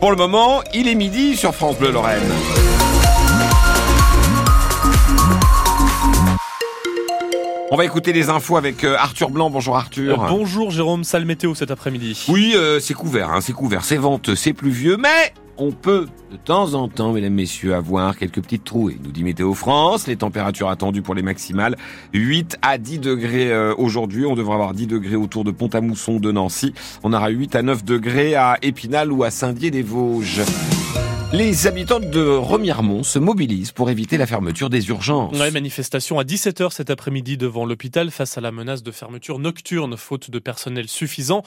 Pour le moment, il est midi sur France Bleu Lorraine. On va écouter les infos avec euh, Arthur Blanc. Bonjour Arthur. Euh, bonjour Jérôme, sale météo cet après-midi. Oui, euh, c'est couvert, hein, c'est couvert, c'est venteux, c'est pluvieux, mais on peut de temps en temps, mesdames, messieurs, avoir quelques petites trouées. Nous dit Météo France, les températures attendues pour les maximales, 8 à 10 degrés aujourd'hui. On devrait avoir 10 degrés autour de Pont-à-Mousson, de Nancy. On aura 8 à 9 degrés à Épinal ou à Saint-Dié-des-Vosges. Les habitants de Remiremont se mobilisent pour éviter la fermeture des urgences. Ouais, manifestation à 17h cet après-midi devant l'hôpital face à la menace de fermeture nocturne faute de personnel suffisant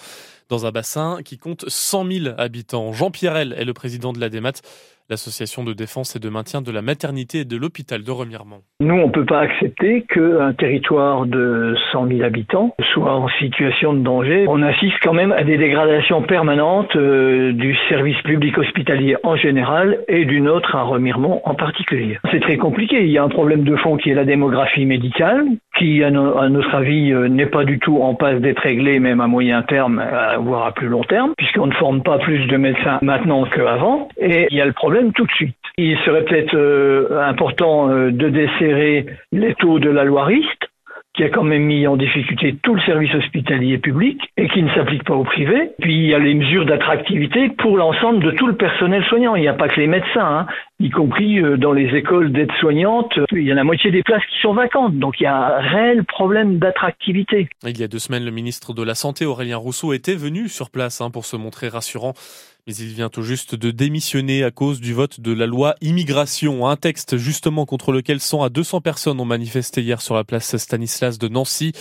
dans un bassin qui compte 100 000 habitants. Jean Pierrel est le président de la DEMAT l'association de défense et de maintien de la maternité et de l'hôpital de Remiremont. Nous, on ne peut pas accepter qu'un territoire de 100 000 habitants soit en situation de danger. On assiste quand même à des dégradations permanentes euh, du service public hospitalier en général et du nôtre à Remiremont en particulier. C'est très compliqué. Il y a un problème de fond qui est la démographie médicale, qui, à, notre avis, euh, n'est pas du tout en passe d'être réglé, même à moyen terme, voire à plus long terme, puisqu'on ne forme pas plus de médecins maintenant qu'avant. Et il y a le problème tout de suite. Il serait peut-être euh, important euh, de desserrer les taux de la loiriste, qui a quand même mis en difficulté tout le service hospitalier public et qui ne s'applique pas au privé. Puis il y a les mesures d'attractivité pour l'ensemble de tout le personnel soignant. Il n'y a pas que les médecins, hein, y compris euh, dans les écoles d'aide soignantes. Il y a la moitié des places qui sont vacantes. Donc il y a un réel problème d'attractivité. Il y a deux semaines, le ministre de la Santé, Aurélien Rousseau, était venu sur place hein, pour se montrer rassurant mais il vient tout juste de démissionner à cause du vote de la loi immigration, un texte justement contre lequel 100 à 200 personnes ont manifesté hier sur la place Stanislas de Nancy.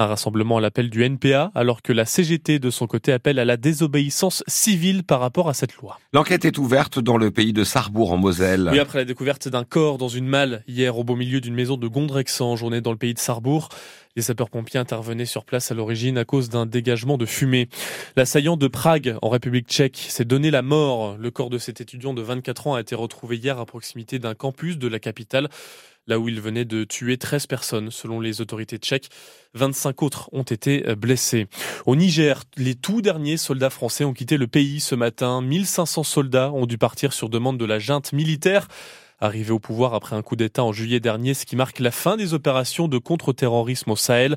Un rassemblement à l'appel du NPA, alors que la CGT, de son côté, appelle à la désobéissance civile par rapport à cette loi. L'enquête est ouverte dans le pays de Sarrebourg, en Moselle. Oui, après la découverte d'un corps dans une malle hier au beau milieu d'une maison de Gondrexan, journée dans le pays de Sarrebourg. Les sapeurs-pompiers intervenaient sur place à l'origine à cause d'un dégagement de fumée. L'assaillant de Prague, en République tchèque, s'est donné la mort. Le corps de cet étudiant de 24 ans a été retrouvé hier à proximité d'un campus de la capitale là où il venait de tuer 13 personnes selon les autorités tchèques. 25 autres ont été blessés. Au Niger, les tout derniers soldats français ont quitté le pays ce matin. 1500 soldats ont dû partir sur demande de la junte militaire. Arrivé au pouvoir après un coup d'État en juillet dernier, ce qui marque la fin des opérations de contre-terrorisme au Sahel.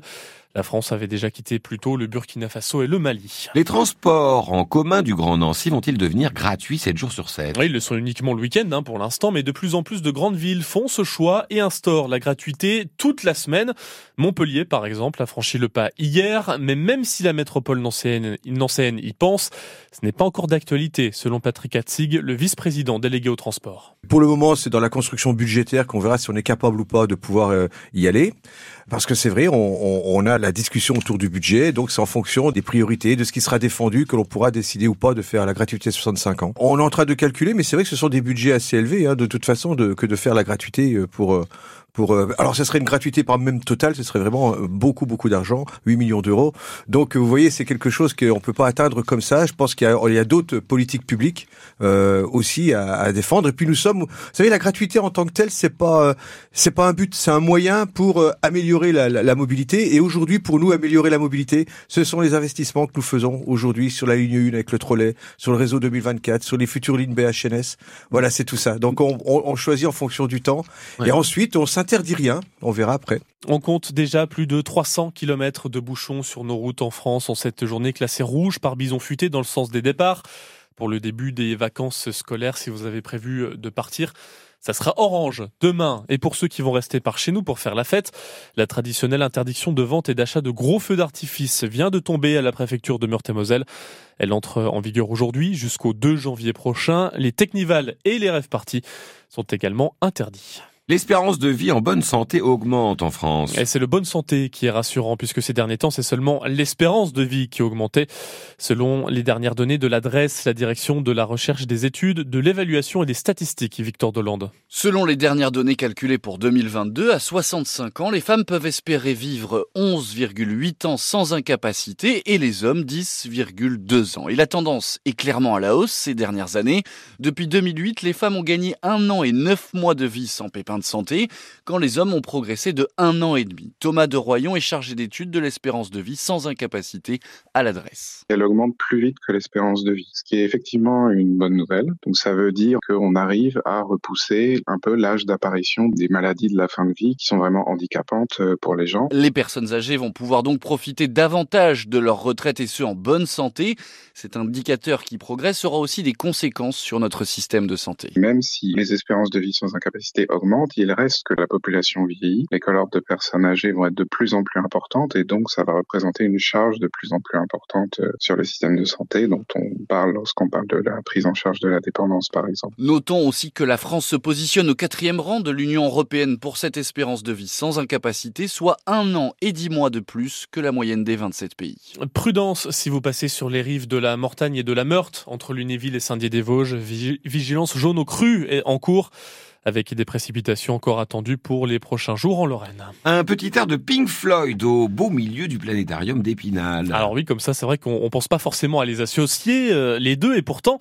La France avait déjà quitté plus tôt le Burkina Faso et le Mali. Les transports en commun du Grand Nancy vont-ils devenir gratuits 7 jours sur 7 Oui, ils le sont uniquement le week-end hein, pour l'instant, mais de plus en plus de grandes villes font ce choix et instaurent la gratuité toute la semaine. Montpellier, par exemple, a franchi le pas hier, mais même si la métropole nancéenne, nancéenne y pense, ce n'est pas encore d'actualité, selon Patrick Hatzig, le vice-président délégué au transport. Pour le moment, c'est dans la construction budgétaire qu'on verra si on est capable ou pas de pouvoir euh, y aller. Parce que c'est vrai, on, on, a la discussion autour du budget, donc c'est en fonction des priorités, de ce qui sera défendu, que l'on pourra décider ou pas de faire la gratuité de 65 ans. On est en train de calculer, mais c'est vrai que ce sont des budgets assez élevés, hein, de toute façon, de, que de faire la gratuité euh, pour euh, pour euh, alors ce serait une gratuité par même total, ce serait vraiment beaucoup beaucoup d'argent, 8 millions d'euros. Donc vous voyez, c'est quelque chose qu'on peut pas atteindre comme ça. Je pense qu'il y a, a d'autres politiques publiques euh, aussi à, à, défendre. Et puis nous sommes, vous savez, la gratuité en tant que telle, c'est pas c'est pas un but, c'est un moyen pour améliorer la, la mobilité. Et aujourd'hui, pour nous améliorer la mobilité, ce sont les investissements que nous faisons aujourd'hui sur la ligne 1 avec le trolley, sur le réseau 2024, sur les futures lignes BHNS. Voilà, c'est tout ça. Donc on, on, on, choisit en fonction du temps. Et ensuite, on interdit rien. On verra après. On compte déjà plus de 300 km de bouchons sur nos routes en France en cette journée classée rouge par bison futé dans le sens des départs. Pour le début des vacances scolaires, si vous avez prévu de partir, ça sera orange demain. Et pour ceux qui vont rester par chez nous pour faire la fête, la traditionnelle interdiction de vente et d'achat de gros feux d'artifice vient de tomber à la préfecture de Meurthe-et-Moselle. Elle entre en vigueur aujourd'hui jusqu'au 2 janvier prochain. Les technivals et les rêves parties sont également interdits. L'espérance de vie en bonne santé augmente en France. Et c'est le bonne santé qui est rassurant puisque ces derniers temps, c'est seulement l'espérance de vie qui augmentait. Selon les dernières données de l'adresse, la direction de la recherche des études, de l'évaluation et des statistiques, Victor Dolande. Selon les dernières données calculées pour 2022, à 65 ans, les femmes peuvent espérer vivre 11,8 ans sans incapacité et les hommes 10,2 ans. Et la tendance est clairement à la hausse ces dernières années. Depuis 2008, les femmes ont gagné un an et neuf mois de vie sans pépin de santé quand les hommes ont progressé de un an et demi. Thomas de Royon est chargé d'études de l'espérance de vie sans incapacité à l'adresse. Elle augmente plus vite que l'espérance de vie, ce qui est effectivement une bonne nouvelle. Donc ça veut dire qu'on arrive à repousser un peu l'âge d'apparition des maladies de la fin de vie qui sont vraiment handicapantes euh, pour les gens. Les personnes âgées vont pouvoir donc profiter davantage de leur retraite et ce en bonne santé. Cet indicateur qui progresse aura aussi des conséquences sur notre système de santé. Même si les espérances de vie sans incapacité augmentent, il reste que la population vieillit. Les cohortes de personnes âgées vont être de plus en plus importantes et donc ça va représenter une charge de plus en plus importante euh, sur le système de santé dont on parle lorsqu'on parle de la prise en charge de la dépendance par exemple. Notons aussi que la France se positionne au quatrième rang de l'Union européenne pour cette espérance de vie sans incapacité, soit un an et dix mois de plus que la moyenne des 27 pays. Prudence si vous passez sur les rives de la Mortagne et de la Meurthe, entre Lunéville et Saint-Dié-des-Vosges. Vigilance jaune au cru est en cours avec des précipitations encore attendues pour les prochains jours en Lorraine. Un petit air de Pink Floyd au beau milieu du planétarium d'Épinal. Alors oui, comme ça, c'est vrai qu'on pense pas forcément à les associer, euh, les deux, et pourtant,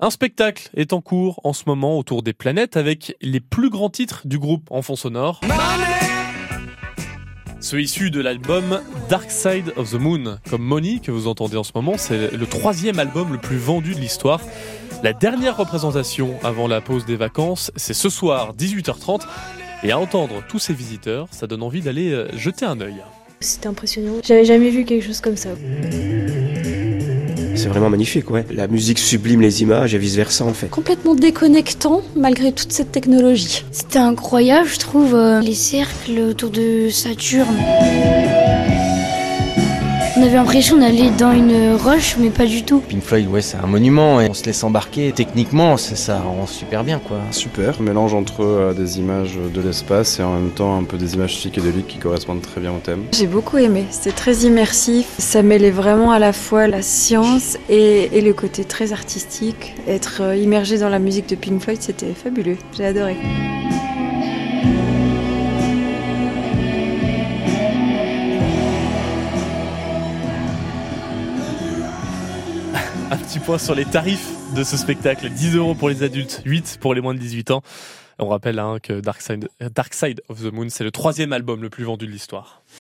un spectacle est en cours en ce moment autour des planètes avec les plus grands titres du groupe en fond sonore. Ceux issus de l'album Dark Side of the Moon, comme Money que vous entendez en ce moment, c'est le troisième album le plus vendu de l'histoire. La dernière représentation avant la pause des vacances, c'est ce soir 18h30. Et à entendre tous ces visiteurs, ça donne envie d'aller euh, jeter un œil. C'était impressionnant. J'avais jamais vu quelque chose comme ça. C'est vraiment magnifique, ouais. La musique sublime les images et vice versa en fait. Complètement déconnectant malgré toute cette technologie. C'était incroyable, je trouve, euh, les cercles autour de Saturne. On avait l'impression d'aller dans une roche, mais pas du tout. Pink Floyd, ouais, c'est un monument et on se laisse embarquer. Techniquement, ça, ça rend super bien, quoi. Super, mélange entre euh, des images de l'espace et en même temps un peu des images psychédéliques qui correspondent très bien au thème. J'ai beaucoup aimé, c'était très immersif. Ça mêlait vraiment à la fois la science et, et le côté très artistique. Être euh, immergé dans la musique de Pink Floyd, c'était fabuleux. J'ai adoré. Un petit point sur les tarifs de ce spectacle. 10 euros pour les adultes, 8 pour les moins de 18 ans. On rappelle hein, que Dark Side, Dark Side of the Moon, c'est le troisième album le plus vendu de l'histoire.